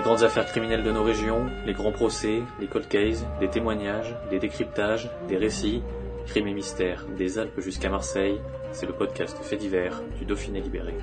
Les grandes affaires criminelles de nos régions, les grands procès, les cold cases, des témoignages, des décryptages, des récits, crimes et mystères, des Alpes jusqu'à Marseille, c'est le podcast fait divers du Dauphiné libéré.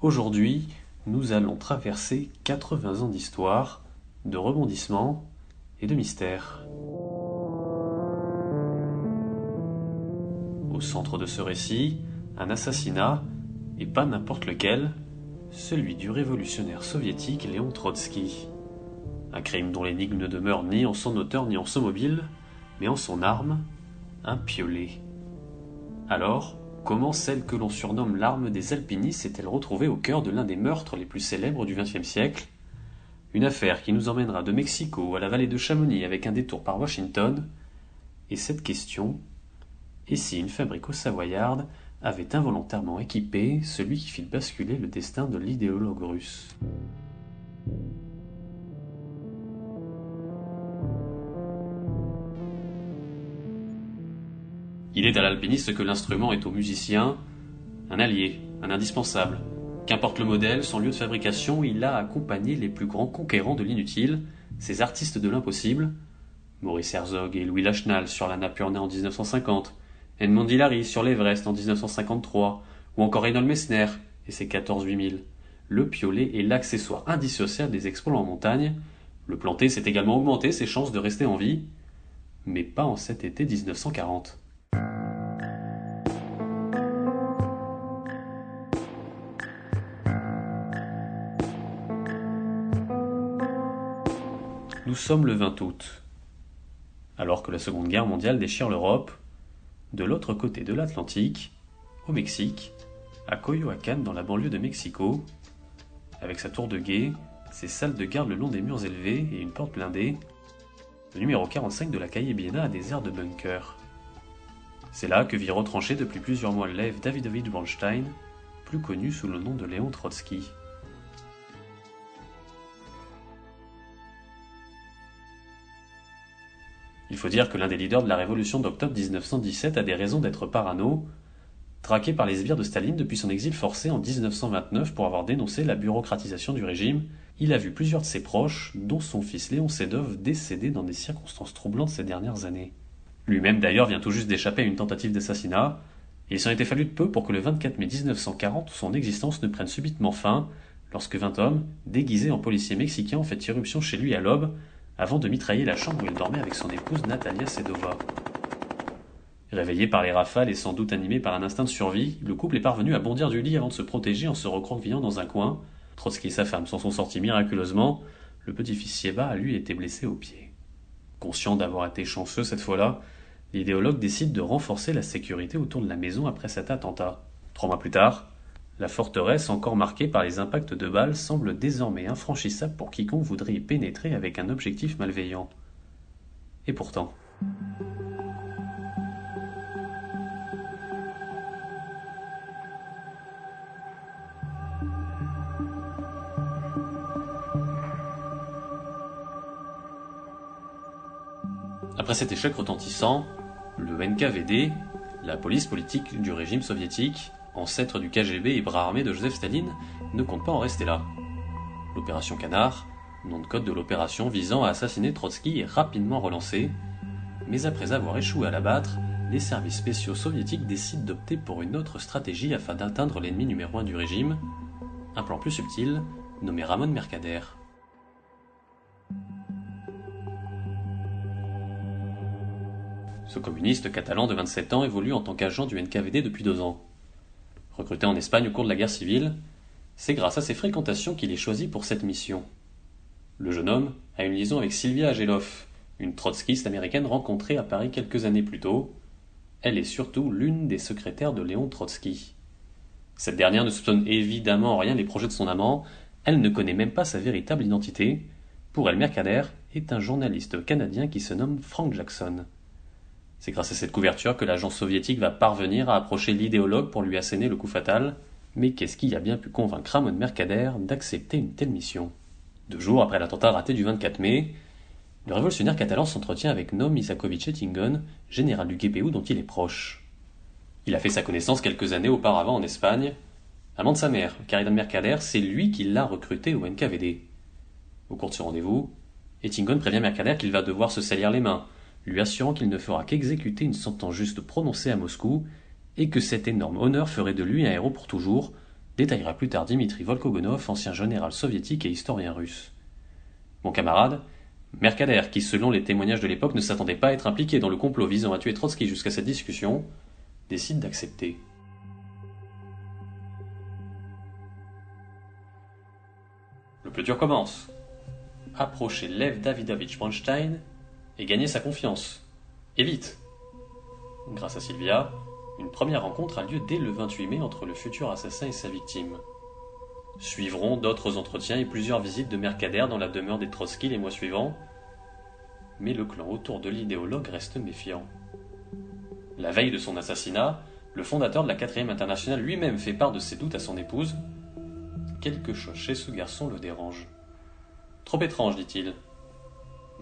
Aujourd'hui, nous allons traverser 80 ans d'histoire, de rebondissements et de mystères. Au centre de ce récit, un assassinat, et pas n'importe lequel, celui du révolutionnaire soviétique Léon Trotsky. Un crime dont l'énigme ne demeure ni en son auteur ni en son mobile, mais en son arme, un piolet. Alors, comment celle que l'on surnomme l'arme des alpinistes s'est-elle retrouvée au cœur de l'un des meurtres les plus célèbres du XXe siècle? Une affaire qui nous emmènera de Mexico à la vallée de Chamonix avec un détour par Washington. Et cette question, et si une fabrique au Savoyarde avait involontairement équipé celui qui fit basculer le destin de l'idéologue russe. Il est à l'alpiniste que l'instrument est au musicien, un allié, un indispensable. Qu'importe le modèle, son lieu de fabrication, il a accompagné les plus grands conquérants de l'inutile, ces artistes de l'impossible, Maurice Herzog et Louis Lachenal sur la Napurna en 1950, Edmond Hillary sur l'Everest en 1953, ou encore Reynold Messner et ses 14 8000. Le piolet est l'accessoire indissociable des exploits en montagne. Le planter s'est également augmenté ses chances de rester en vie, mais pas en cet été 1940. Nous sommes le 20 août. Alors que la Seconde Guerre mondiale déchire l'Europe, de l'autre côté de l'Atlantique, au Mexique, à Coyoacán dans la banlieue de Mexico, avec sa tour de guet, ses salles de garde le long des murs élevés et une porte blindée, le numéro 45 de la Calle Biena a des airs de bunker. C'est là que vit retranché depuis plusieurs mois l'élève Davidovich Bronstein, plus connu sous le nom de Léon Trotsky. Il faut dire que l'un des leaders de la révolution d'octobre 1917 a des raisons d'être parano, traqué par les sbires de Staline depuis son exil forcé en 1929 pour avoir dénoncé la bureaucratisation du régime, il a vu plusieurs de ses proches, dont son fils Léon Sedov, décédés dans des circonstances troublantes ces dernières années. Lui-même d'ailleurs vient tout juste d'échapper à une tentative d'assassinat, il s'en était fallu de peu pour que le 24 mai 1940 son existence ne prenne subitement fin, lorsque vingt hommes, déguisés en policiers mexicains, ont fait irruption chez lui à l'aube, avant de mitrailler la chambre où il dormait avec son épouse Natalia Sedova. Réveillé par les rafales et sans doute animé par un instinct de survie, le couple est parvenu à bondir du lit avant de se protéger en se recroquevillant dans un coin. Trotsky et sa femme s'en sont sortis miraculeusement. Le petit-fils Sieva a lui été blessé au pied. Conscient d'avoir été chanceux cette fois-là, l'idéologue décide de renforcer la sécurité autour de la maison après cet attentat. Trois mois plus tard, la forteresse, encore marquée par les impacts de balles, semble désormais infranchissable pour quiconque voudrait y pénétrer avec un objectif malveillant. Et pourtant. Après cet échec retentissant, le NKVD, la police politique du régime soviétique, ancêtre du KGB et bras armé de Joseph Staline, ne compte pas en rester là. L'opération Canard, nom de code de l'opération visant à assassiner Trotsky, est rapidement relancée, mais après avoir échoué à l'abattre, les services spéciaux soviétiques décident d'opter pour une autre stratégie afin d'atteindre l'ennemi numéro un du régime, un plan plus subtil, nommé Ramon Mercader. Ce communiste catalan de 27 ans évolue en tant qu'agent du NKVD depuis deux ans. Recruté en Espagne au cours de la guerre civile, c'est grâce à ses fréquentations qu'il est choisi pour cette mission. Le jeune homme a une liaison avec Sylvia Ageloff, une trotskiste américaine rencontrée à Paris quelques années plus tôt. Elle est surtout l'une des secrétaires de Léon Trotsky. Cette dernière ne soupçonne évidemment rien les projets de son amant, elle ne connaît même pas sa véritable identité. Pour elle, Mercader est un journaliste canadien qui se nomme Frank Jackson. C'est grâce à cette couverture que l'agent soviétique va parvenir à approcher l'idéologue pour lui asséner le coup fatal. Mais qu'est-ce qui a bien pu convaincre Ramon Mercader d'accepter une telle mission? Deux jours après l'attentat raté du 24 mai, le révolutionnaire catalan s'entretient avec Noam Isakovic Ettingen, général du GPU dont il est proche. Il a fait sa connaissance quelques années auparavant en Espagne. Amant de sa mère, Caridad Mercader, c'est lui qui l'a recruté au NKVD. Au cours de ce rendez-vous, Ettingen prévient Mercader qu'il va devoir se salir les mains, lui assurant qu'il ne fera qu'exécuter une sentence juste prononcée à Moscou et que cet énorme honneur ferait de lui un héros pour toujours, détaillera plus tard Dimitri Volkogonov, ancien général soviétique et historien russe. Mon camarade, Mercader, qui selon les témoignages de l'époque ne s'attendait pas à être impliqué dans le complot visant à tuer Trotsky jusqu'à cette discussion, décide d'accepter. Le plus dur commence. Approcher Lev Davidovich Bronstein et gagner sa confiance. Et vite. Grâce à Sylvia, une première rencontre a lieu dès le 28 mai entre le futur assassin et sa victime. Suivront d'autres entretiens et plusieurs visites de Mercader dans la demeure des Trotsky les mois suivants, mais le clan autour de l'idéologue reste méfiant. La veille de son assassinat, le fondateur de la 4 internationale lui-même fait part de ses doutes à son épouse. Quelque chose chez ce garçon le dérange. Trop étrange, dit-il.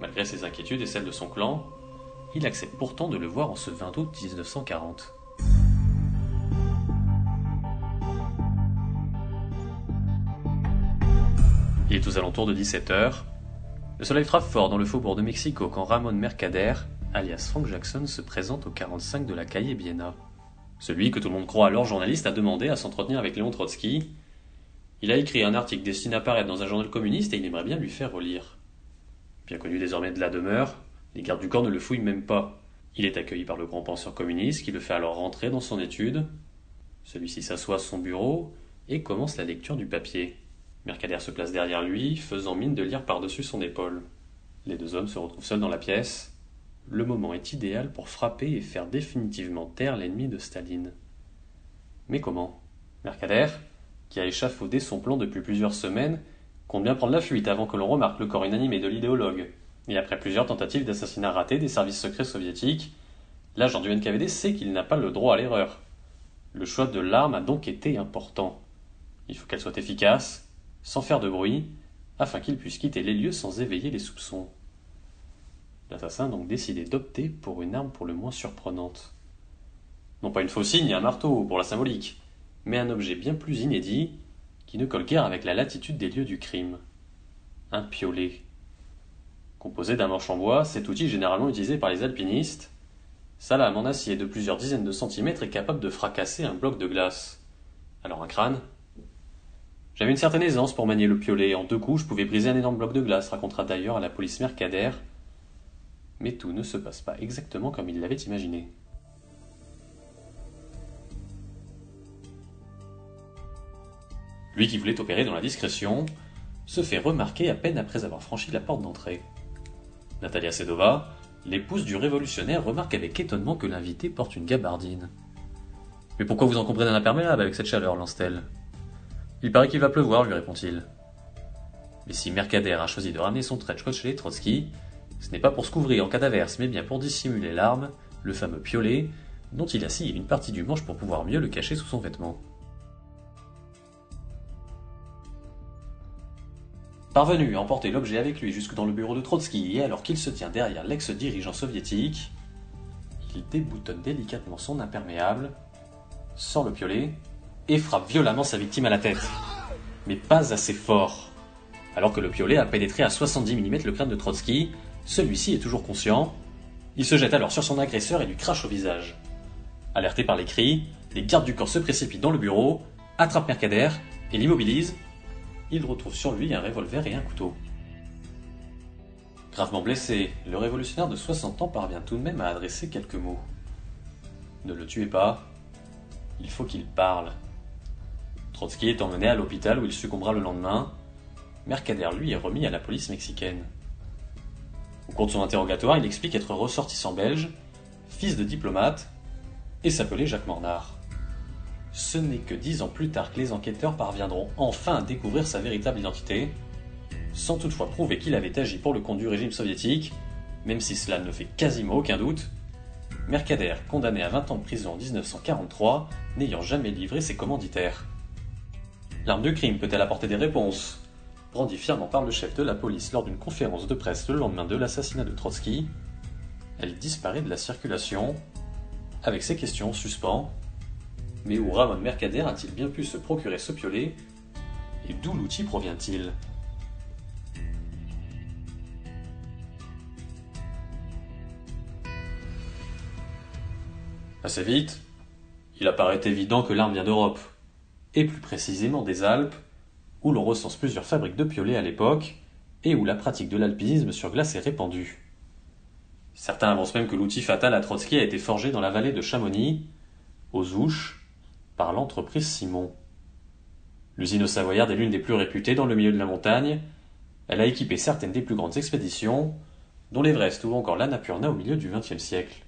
Malgré ses inquiétudes et celles de son clan, il accepte pourtant de le voir en ce 20 août 1940. Il est aux alentours de 17 heures. Le soleil frappe fort dans le faubourg de Mexico quand Ramon Mercader, alias Frank Jackson, se présente au 45 de la Calle Biena. Celui que tout le monde croit alors journaliste a demandé à s'entretenir avec Léon Trotsky. Il a écrit un article destiné à paraître dans un journal communiste et il aimerait bien lui faire relire. Bien connu désormais de la demeure, les gardes du corps ne le fouillent même pas. Il est accueilli par le grand penseur communiste qui le fait alors rentrer dans son étude. Celui-ci s'assoit à son bureau et commence la lecture du papier. Mercader se place derrière lui, faisant mine de lire par-dessus son épaule. Les deux hommes se retrouvent seuls dans la pièce. Le moment est idéal pour frapper et faire définitivement taire l'ennemi de Staline. Mais comment? Mercader, qui a échafaudé son plan depuis plusieurs semaines, compte prendre la fuite avant que l'on remarque le corps inanimé de l'idéologue. Et après plusieurs tentatives d'assassinat ratées des services secrets soviétiques, l'agent du NKVD sait qu'il n'a pas le droit à l'erreur. Le choix de l'arme a donc été important. Il faut qu'elle soit efficace, sans faire de bruit, afin qu'il puisse quitter les lieux sans éveiller les soupçons. L'assassin a donc décidé d'opter pour une arme pour le moins surprenante. Non pas une faucille ni un marteau pour la symbolique, mais un objet bien plus inédit qui ne colle guère avec la latitude des lieux du crime. Un piolet. Composé d'un manche en bois, cet outil généralement utilisé par les alpinistes, sa lame en acier de plusieurs dizaines de centimètres est capable de fracasser un bloc de glace. Alors un crâne? J'avais une certaine aisance pour manier le piolet. En deux coups, je pouvais briser un énorme bloc de glace, racontera d'ailleurs à la police Mercader. Mais tout ne se passe pas exactement comme il l'avait imaginé. Lui qui voulait opérer dans la discrétion, se fait remarquer à peine après avoir franchi la porte d'entrée. Natalia Sedova, l'épouse du révolutionnaire, remarque avec étonnement que l'invité porte une gabardine. Mais pourquoi vous encombrez d'un imperméable avec cette chaleur lance-t-elle. Il paraît qu'il va pleuvoir, lui répond-il. Mais si Mercader a choisi de ramener son trench coat chez les Trotsky, ce n'est pas pour se couvrir en cas d'averse, mais bien pour dissimuler l'arme, le fameux piolet, dont il a scié une partie du manche pour pouvoir mieux le cacher sous son vêtement. Parvenu à emporter l'objet avec lui jusque dans le bureau de Trotsky, et alors qu'il se tient derrière l'ex-dirigeant soviétique, il déboutonne délicatement son imperméable, sort le piolet, et frappe violemment sa victime à la tête. Mais pas assez fort. Alors que le piolet a pénétré à 70 mm le crâne de Trotsky, celui-ci est toujours conscient. Il se jette alors sur son agresseur et lui crache au visage. Alerté par les cris, les gardes du corps se précipitent dans le bureau, attrapent Mercader et l'immobilisent il retrouve sur lui un revolver et un couteau. Gravement blessé, le révolutionnaire de 60 ans parvient tout de même à adresser quelques mots. Ne le tuez pas, il faut qu'il parle. Trotsky est emmené à l'hôpital où il succombera le lendemain. Mercader, lui, est remis à la police mexicaine. Au cours de son interrogatoire, il explique être ressortissant belge, fils de diplomate, et s'appelait Jacques Mornard. Ce n'est que dix ans plus tard que les enquêteurs parviendront enfin à découvrir sa véritable identité, sans toutefois prouver qu'il avait agi pour le compte du régime soviétique, même si cela ne fait quasiment aucun doute. Mercader, condamné à 20 ans de prison en 1943, n'ayant jamais livré ses commanditaires. L'arme du crime peut-elle apporter des réponses? Brandit fièrement par le chef de la police lors d'une conférence de presse le lendemain de l'assassinat de Trotsky, elle disparaît de la circulation, avec ces questions en suspens. Mais où Ramon Mercader a-t-il bien pu se procurer ce piolet Et d'où l'outil provient-il Assez vite, il apparaît évident que l'arme vient d'Europe, et plus précisément des Alpes, où l'on recense plusieurs fabriques de piolets à l'époque, et où la pratique de l'alpinisme sur glace est répandue. Certains avancent même que l'outil fatal à Trotsky a été forgé dans la vallée de Chamonix, aux Ouches, par l'entreprise Simon. L'usine savoyarde est l'une des plus réputées dans le milieu de la montagne. Elle a équipé certaines des plus grandes expéditions, dont l'Everest ou encore l'Annapurna au milieu du XXe siècle.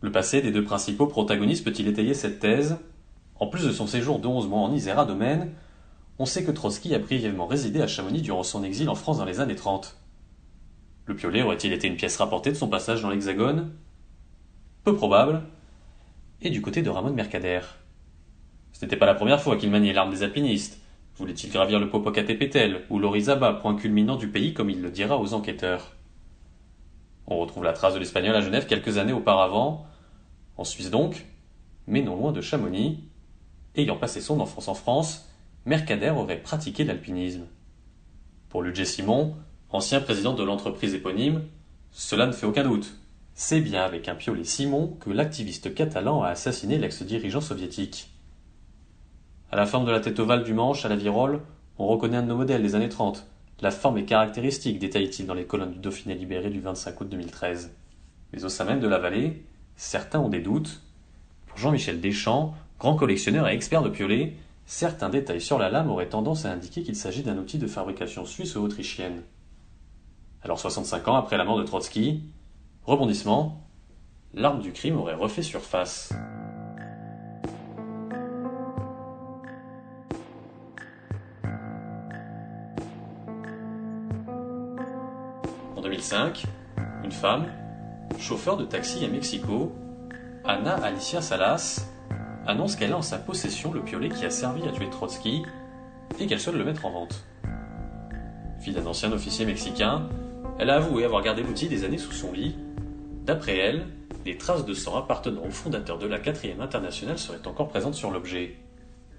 Le passé des deux principaux protagonistes peut-il étayer cette thèse? En plus de son séjour de 11 mois en Isère domaine, on sait que Trotsky a brièvement résidé à Chamonix durant son exil en France dans les années 30. Le piolet aurait-il été une pièce rapportée de son passage dans l'Hexagone? Peu probable. Et du côté de Ramon Mercader Ce n'était pas la première fois qu'il maniait l'arme des alpinistes. Voulait-il gravir le Popocatépetl ou l'Orizaba, point culminant du pays comme il le dira aux enquêteurs? On retrouve la trace de l'espagnol à Genève quelques années auparavant, en Suisse donc, mais non loin de Chamonix. Ayant passé son enfance en France, Mercader aurait pratiqué l'alpinisme. Pour Ludger Simon, ancien président de l'entreprise éponyme, cela ne fait aucun doute. C'est bien avec un piolet Simon que l'activiste catalan a assassiné l'ex-dirigeant soviétique. À la forme de la tête ovale du manche à la virole, on reconnaît un de nos modèles des années 30. La forme est caractéristique, détaille-t-il dans les colonnes du Dauphiné libéré du 25 août 2013. Mais au sein même de la vallée, Certains ont des doutes. Pour Jean-Michel Deschamps, grand collectionneur et expert de piolets, certains détails sur la lame auraient tendance à indiquer qu'il s'agit d'un outil de fabrication suisse ou autrichienne. Alors 65 ans après la mort de Trotsky, rebondissement, l'arme du crime aurait refait surface. 2005, une femme, chauffeur de taxi à Mexico, Ana Alicia Salas annonce qu'elle a en sa possession le piolet qui a servi à tuer Trotsky et qu'elle souhaite le mettre en vente. Fille d'un ancien officier mexicain, elle a avoué avoir gardé l'outil des années sous son lit. D'après elle, des traces de sang appartenant au fondateur de la 4 internationale seraient encore présentes sur l'objet.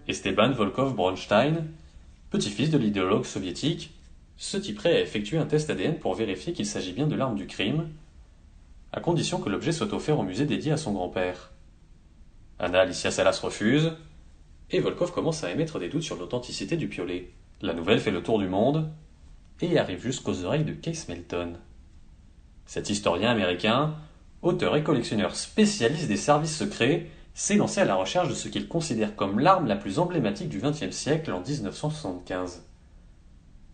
Esteban Volkov Bronstein, petit-fils de l'idéologue soviétique, se typerait à effectuer un test ADN pour vérifier qu'il s'agit bien de l'arme du crime à condition que l'objet soit offert au musée dédié à son grand-père. Anna Alicia Salas refuse, et Volkov commence à émettre des doutes sur l'authenticité du piolet. La nouvelle fait le tour du monde, et arrive jusqu'aux oreilles de Case Melton. Cet historien américain, auteur et collectionneur spécialiste des services secrets, s'est lancé à la recherche de ce qu'il considère comme l'arme la plus emblématique du XXe siècle en 1975.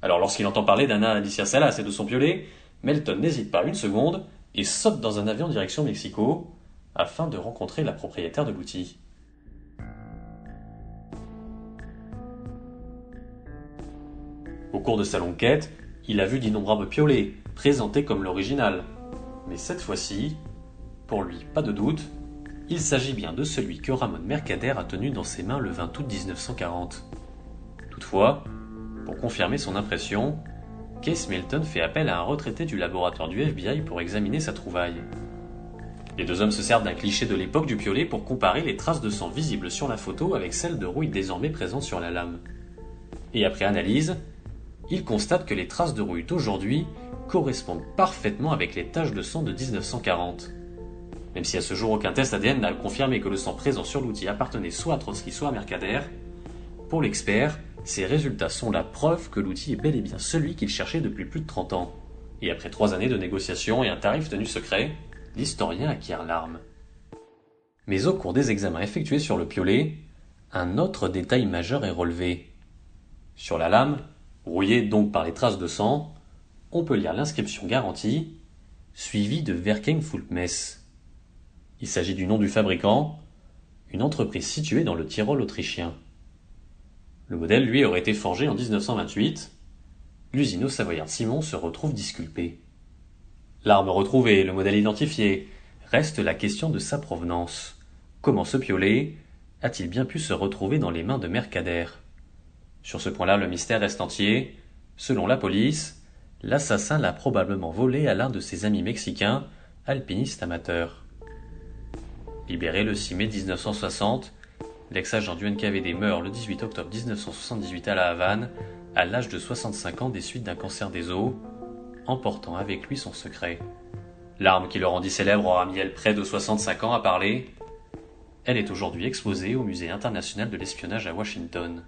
Alors lorsqu'il entend parler d'Anna Alicia Salas et de son piolet, Melton n'hésite pas une seconde et saute dans un avion direction Mexico afin de rencontrer la propriétaire de l'outil. Au cours de sa longue quête, il a vu d'innombrables piolets, présentés comme l'original. Mais cette fois-ci, pour lui, pas de doute, il s'agit bien de celui que Ramon Mercader a tenu dans ses mains le 20 août 1940. Toutefois, pour confirmer son impression, Case Milton fait appel à un retraité du laboratoire du FBI pour examiner sa trouvaille. Les deux hommes se servent d'un cliché de l'époque du piolet pour comparer les traces de sang visibles sur la photo avec celles de rouille désormais présentes sur la lame. Et après analyse, ils constatent que les traces de rouille d'aujourd'hui correspondent parfaitement avec les taches de sang de 1940. Même si à ce jour aucun test ADN n'a confirmé que le sang présent sur l'outil appartenait soit à Trotsky soit à Mercader, pour l'expert, ces résultats sont la preuve que l'outil est bel et bien celui qu'il cherchait depuis plus de 30 ans. Et après trois années de négociations et un tarif tenu secret, l'historien acquiert l'arme. Mais au cours des examens effectués sur le piolet, un autre détail majeur est relevé. Sur la lame, Rouillé donc par les traces de sang, on peut lire l'inscription garantie suivie de Werking Fulpmess. Il s'agit du nom du fabricant, une entreprise située dans le Tyrol autrichien. Le modèle, lui, aurait été forgé en 1928. L'usine au Savoyard Simon se retrouve disculpée. L'arme retrouvée, le modèle identifié, reste la question de sa provenance. Comment ce piolet a-t-il bien pu se retrouver dans les mains de Mercader Sur ce point-là, le mystère reste entier. Selon la police, l'assassin l'a probablement volé à l'un de ses amis mexicains, alpinistes amateurs. Libéré le 6 mai 1960, l'ex-agent du NKVD meurt le 18 octobre 1978 à La Havane, à l'âge de 65 ans des suites d'un cancer des os, emportant avec lui son secret. L'arme qui le rendit célèbre aura mis près de 65 ans à parler. Elle est aujourd'hui exposée au Musée international de l'espionnage à Washington.